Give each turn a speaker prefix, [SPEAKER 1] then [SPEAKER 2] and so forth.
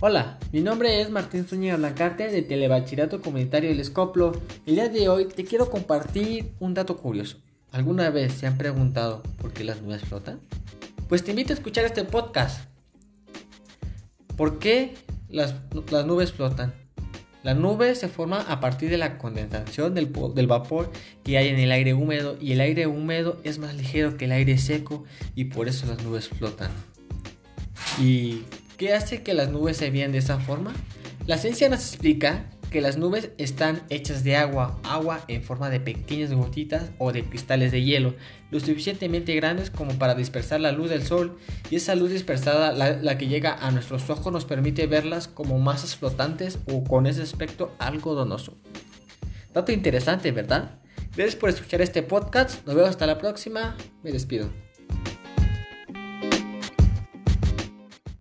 [SPEAKER 1] Hola, mi nombre es Martín Zúñiga Blancarte de Telebachillerato Comunitario El Escoplo. El día de hoy te quiero compartir un dato curioso. ¿Alguna vez se han preguntado por qué las nubes flotan? Pues te invito a escuchar este podcast. ¿Por qué las, nubes flotan? La nube se forma a partir de la condensación del, del, vapor que hay en el aire húmedo y el aire húmedo es más ligero que el aire seco y por eso las nubes flotan. ¿Y qué hace que las nubes se vean de esa forma? La ciencia nos explica que las nubes están hechas de agua, agua en forma de pequeñas gotitas o de cristales de hielo, lo suficientemente grandes como para dispersar la luz del sol y esa luz dispersada, la, que llega a nuestros ojos, nos permite verlas como masas flotantes o con ese aspecto algodonoso. Dato interesante, ¿verdad? Gracias por escuchar este podcast, nos vemos hasta la próxima, me despido.